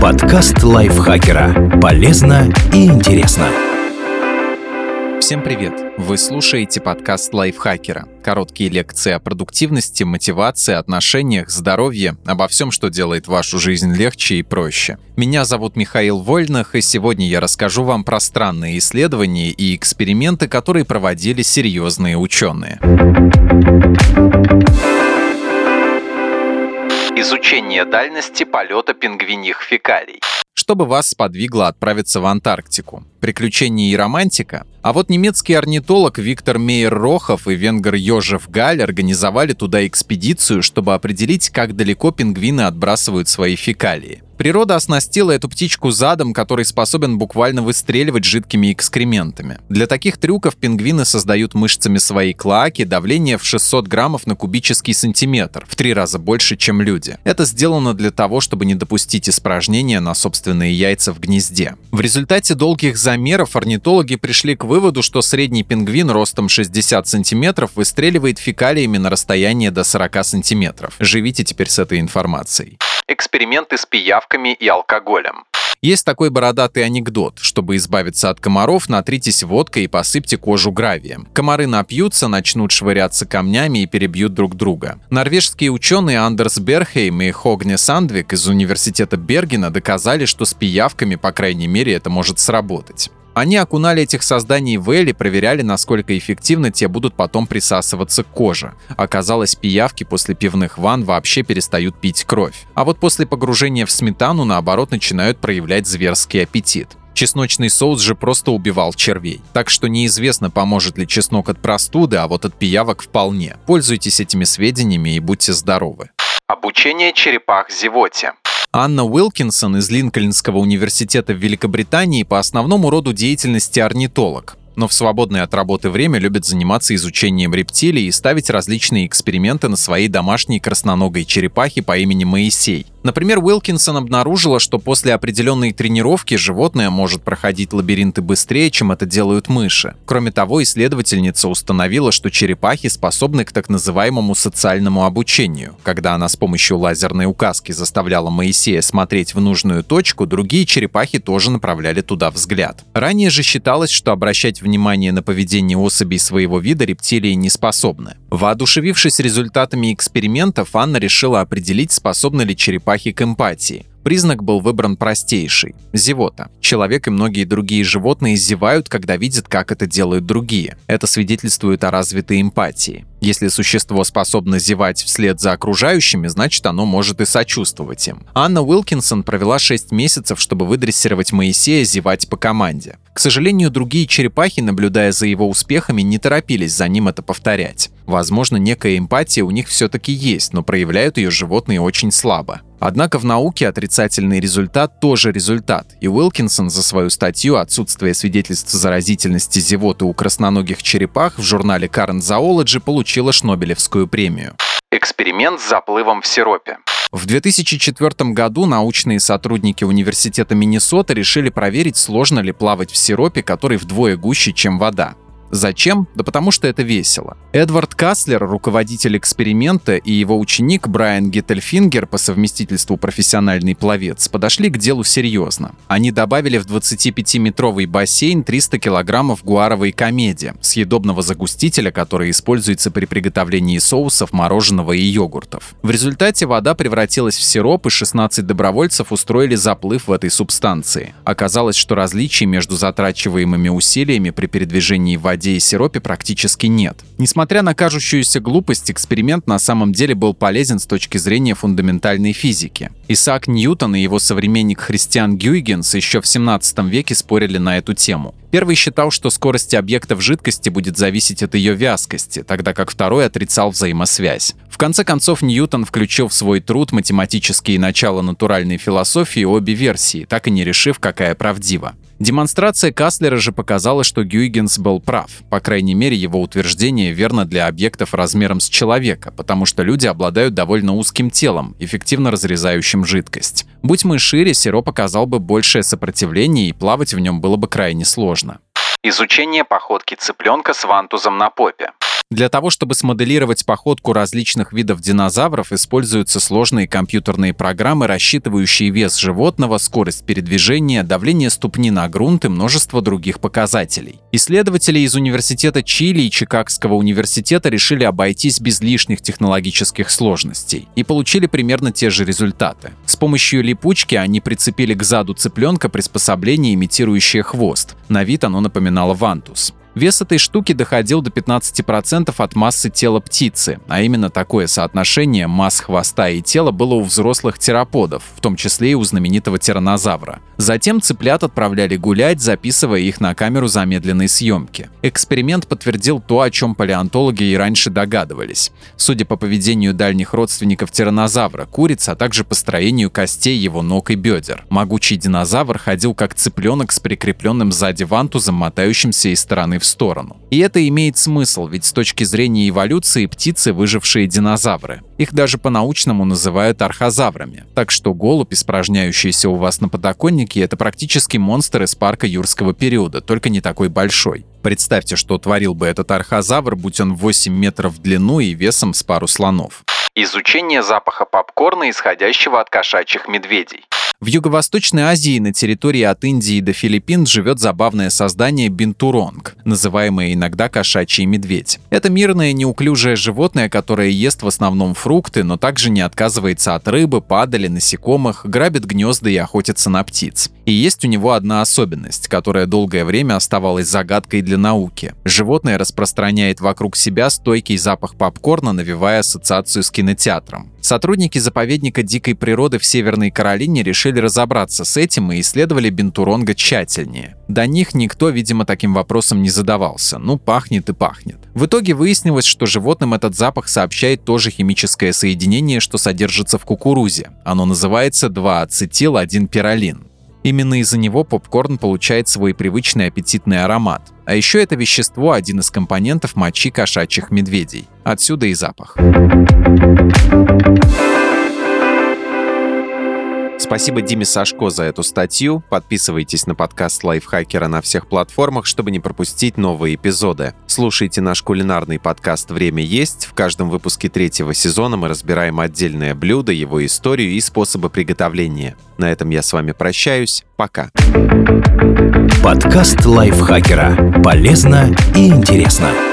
Подкаст лайфхакера. Полезно и интересно. Всем привет! Вы слушаете подкаст лайфхакера. Короткие лекции о продуктивности, мотивации, отношениях, здоровье, обо всем, что делает вашу жизнь легче и проще. Меня зовут Михаил Вольных, и сегодня я расскажу вам про странные исследования и эксперименты, которые проводили серьезные ученые. Изучение дальности полета пингвиньих фекалий. Что бы вас сподвигло отправиться в Антарктику? Приключения и романтика? А вот немецкий орнитолог Виктор Мейер-Рохов и венгер Йожев Галь организовали туда экспедицию, чтобы определить, как далеко пингвины отбрасывают свои фекалии. Природа оснастила эту птичку задом, который способен буквально выстреливать жидкими экскрементами. Для таких трюков пингвины создают мышцами своей клоаки давление в 600 граммов на кубический сантиметр, в три раза больше, чем люди. Это сделано для того, чтобы не допустить испражнения на собственные яйца в гнезде. В результате долгих замеров орнитологи пришли к выводу, что средний пингвин ростом 60 сантиметров выстреливает фекалиями на расстояние до 40 сантиметров. Живите теперь с этой информацией эксперименты с пиявками и алкоголем. Есть такой бородатый анекдот. Чтобы избавиться от комаров, натритесь водкой и посыпьте кожу гравием. Комары напьются, начнут швыряться камнями и перебьют друг друга. Норвежские ученые Андерс Берхейм и Хогне Сандвик из университета Бергена доказали, что с пиявками, по крайней мере, это может сработать. Они окунали этих созданий в эль и проверяли, насколько эффективно те будут потом присасываться к коже. Оказалось, пиявки после пивных ванн вообще перестают пить кровь. А вот после погружения в сметану, наоборот, начинают проявлять зверский аппетит. Чесночный соус же просто убивал червей. Так что неизвестно, поможет ли чеснок от простуды, а вот от пиявок вполне. Пользуйтесь этими сведениями и будьте здоровы. Обучение черепах зевоте. Анна Уилкинсон из Линкольнского университета в Великобритании по основному роду деятельности орнитолог но в свободное от работы время любит заниматься изучением рептилий и ставить различные эксперименты на своей домашней красноногой черепахе по имени Моисей. Например, Уилкинсон обнаружила, что после определенной тренировки животное может проходить лабиринты быстрее, чем это делают мыши. Кроме того, исследовательница установила, что черепахи способны к так называемому социальному обучению. Когда она с помощью лазерной указки заставляла Моисея смотреть в нужную точку, другие черепахи тоже направляли туда взгляд. Ранее же считалось, что обращать внимание на поведение особей своего вида рептилии не способны. Воодушевившись результатами экспериментов, Анна решила определить, способны ли черепахи к эмпатии. Признак был выбран простейший – зевота. Человек и многие другие животные зевают, когда видят, как это делают другие. Это свидетельствует о развитой эмпатии. Если существо способно зевать вслед за окружающими, значит оно может и сочувствовать им. Анна Уилкинсон провела 6 месяцев, чтобы выдрессировать Моисея зевать по команде. К сожалению, другие черепахи, наблюдая за его успехами, не торопились за ним это повторять. Возможно, некая эмпатия у них все-таки есть, но проявляют ее животные очень слабо. Однако в науке отрицательный результат тоже результат, и Уилкинсон за свою статью «Отсутствие свидетельств заразительности зевоты у красноногих черепах» в журнале Current Zoology получила Шнобелевскую премию. Эксперимент с заплывом в сиропе. В 2004 году научные сотрудники Университета Миннесота решили проверить, сложно ли плавать в сиропе, который вдвое гуще, чем вода. Зачем? Да потому что это весело. Эдвард Каслер, руководитель эксперимента, и его ученик Брайан Геттельфингер, по совместительству профессиональный пловец, подошли к делу серьезно. Они добавили в 25-метровый бассейн 300 килограммов гуаровой комедии, съедобного загустителя, который используется при приготовлении соусов, мороженого и йогуртов. В результате вода превратилась в сироп, и 16 добровольцев устроили заплыв в этой субстанции. Оказалось, что различий между затрачиваемыми усилиями при передвижении в воде воде и сиропе практически нет. Несмотря на кажущуюся глупость, эксперимент на самом деле был полезен с точки зрения фундаментальной физики. Исаак Ньютон и его современник Христиан Гюйгенс еще в 17 веке спорили на эту тему. Первый считал, что скорость объекта в жидкости будет зависеть от ее вязкости, тогда как второй отрицал взаимосвязь. В конце концов, Ньютон включил в свой труд математические начала натуральной философии обе версии, так и не решив, какая правдива. Демонстрация Каслера же показала, что Гюйгенс был прав. По крайней мере, его утверждение верно для объектов размером с человека, потому что люди обладают довольно узким телом, эффективно разрезающим жидкость. Будь мы шире, сироп оказал бы большее сопротивление и плавать в нем было бы крайне сложно. Изучение походки цыпленка с вантузом на попе. Для того, чтобы смоделировать походку различных видов динозавров, используются сложные компьютерные программы, рассчитывающие вес животного, скорость передвижения, давление ступни на грунт и множество других показателей. Исследователи из Университета Чили и Чикагского университета решили обойтись без лишних технологических сложностей и получили примерно те же результаты. С помощью липучки они прицепили к заду цыпленка приспособление, имитирующее хвост. На вид оно напоминало вантус. Вес этой штуки доходил до 15% от массы тела птицы, а именно такое соотношение масс хвоста и тела было у взрослых тераподов, в том числе и у знаменитого тиранозавра. Затем цыплят отправляли гулять, записывая их на камеру замедленной съемки. Эксперимент подтвердил то, о чем палеонтологи и раньше догадывались. Судя по поведению дальних родственников тиранозавра, куриц, а также по строению костей его ног и бедер. Могучий динозавр ходил как цыпленок с прикрепленным сзади вантузом, мотающимся из стороны в сторону. И это имеет смысл, ведь с точки зрения эволюции птицы выжившие динозавры. Их даже по-научному называют архозаврами. Так что голубь, испражняющийся у вас на подоконнике, это практически монстр из парка юрского периода, только не такой большой. Представьте, что творил бы этот архозавр, будь он 8 метров в длину и весом с пару слонов. Изучение запаха попкорна, исходящего от кошачьих медведей. В Юго-Восточной Азии на территории от Индии до Филиппин живет забавное создание бинтуронг, называемое иногда кошачий медведь. Это мирное неуклюжее животное, которое ест в основном фрукты, но также не отказывается от рыбы, падали, насекомых, грабит гнезда и охотится на птиц. И есть у него одна особенность, которая долгое время оставалась загадкой для науки. Животное распространяет вокруг себя стойкий запах попкорна, навевая ассоциацию с кинотеатром. Сотрудники заповедника дикой природы в Северной Каролине решили разобраться с этим и исследовали бентуронга тщательнее. До них никто, видимо, таким вопросом не задавался. Ну, пахнет и пахнет. В итоге выяснилось, что животным этот запах сообщает то же химическое соединение, что содержится в кукурузе. Оно называется 2-ацетил-1-пиролин. Именно из-за него попкорн получает свой привычный аппетитный аромат. А еще это вещество – один из компонентов мочи кошачьих медведей. Отсюда и запах. Спасибо Диме Сашко за эту статью. Подписывайтесь на подкаст Лайфхакера на всех платформах, чтобы не пропустить новые эпизоды. Слушайте наш кулинарный подкаст «Время есть». В каждом выпуске третьего сезона мы разбираем отдельное блюдо, его историю и способы приготовления. На этом я с вами прощаюсь. Пока. Подкаст Лайфхакера. Полезно и интересно.